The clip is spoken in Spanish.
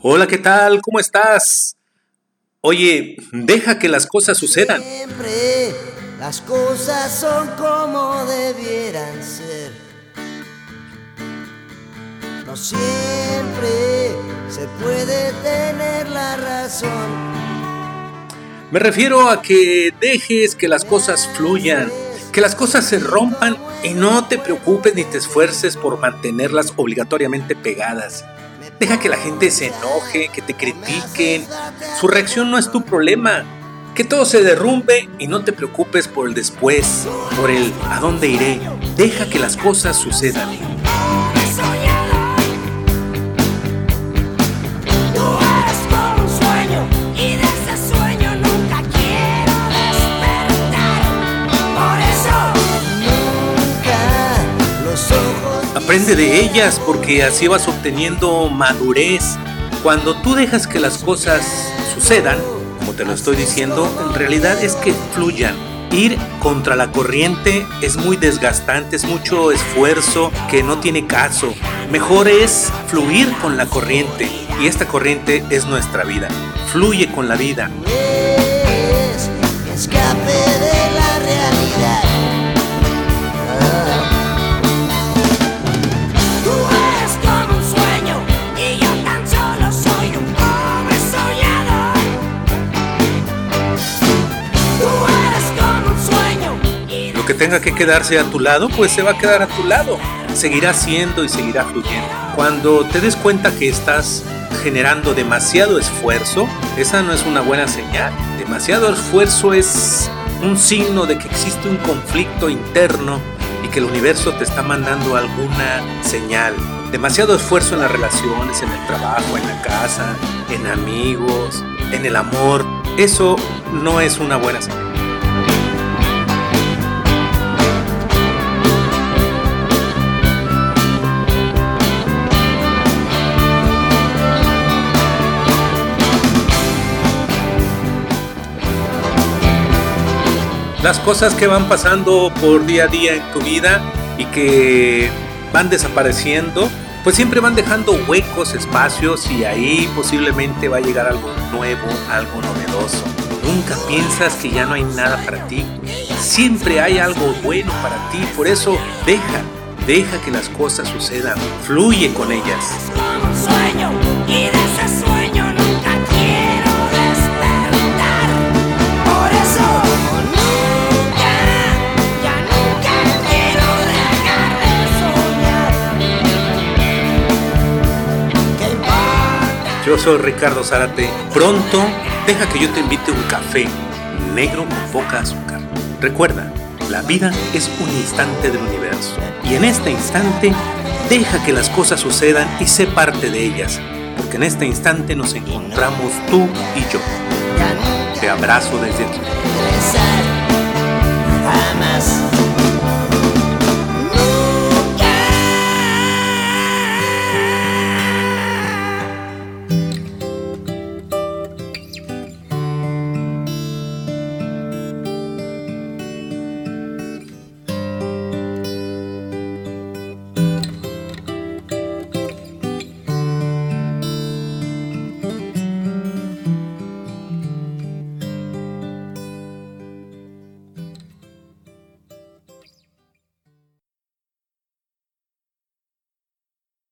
Hola, ¿qué tal? ¿Cómo estás? Oye, deja que las cosas sucedan. Siempre las cosas son como debieran ser. No siempre se puede tener la razón. Me refiero a que dejes que las cosas fluyan, que las cosas se rompan y no te preocupes ni te esfuerces por mantenerlas obligatoriamente pegadas. Deja que la gente se enoje, que te critiquen. Su reacción no es tu problema. Que todo se derrumbe y no te preocupes por el después, por el a dónde iré. Deja que las cosas sucedan. Aprende de ellas porque así vas obteniendo madurez. Cuando tú dejas que las cosas sucedan, como te lo estoy diciendo, en realidad es que fluyan. Ir contra la corriente es muy desgastante, es mucho esfuerzo que no tiene caso. Mejor es fluir con la corriente y esta corriente es nuestra vida. Fluye con la vida. Que tenga que quedarse a tu lado, pues se va a quedar a tu lado. Seguirá siendo y seguirá fluyendo. Cuando te des cuenta que estás generando demasiado esfuerzo, esa no es una buena señal. Demasiado esfuerzo es un signo de que existe un conflicto interno y que el universo te está mandando alguna señal. Demasiado esfuerzo en las relaciones, en el trabajo, en la casa, en amigos, en el amor. Eso no es una buena señal. Las cosas que van pasando por día a día en tu vida y que van desapareciendo, pues siempre van dejando huecos, espacios y ahí posiblemente va a llegar algo nuevo, algo novedoso. Nunca piensas que ya no hay nada para ti. Siempre hay algo bueno para ti, por eso deja, deja que las cosas sucedan, fluye con ellas. Yo soy Ricardo Zárate. Pronto, deja que yo te invite un café negro con poca azúcar. Recuerda, la vida es un instante del universo. Y en este instante, deja que las cosas sucedan y sé parte de ellas. Porque en este instante nos encontramos tú y yo. Te abrazo desde aquí.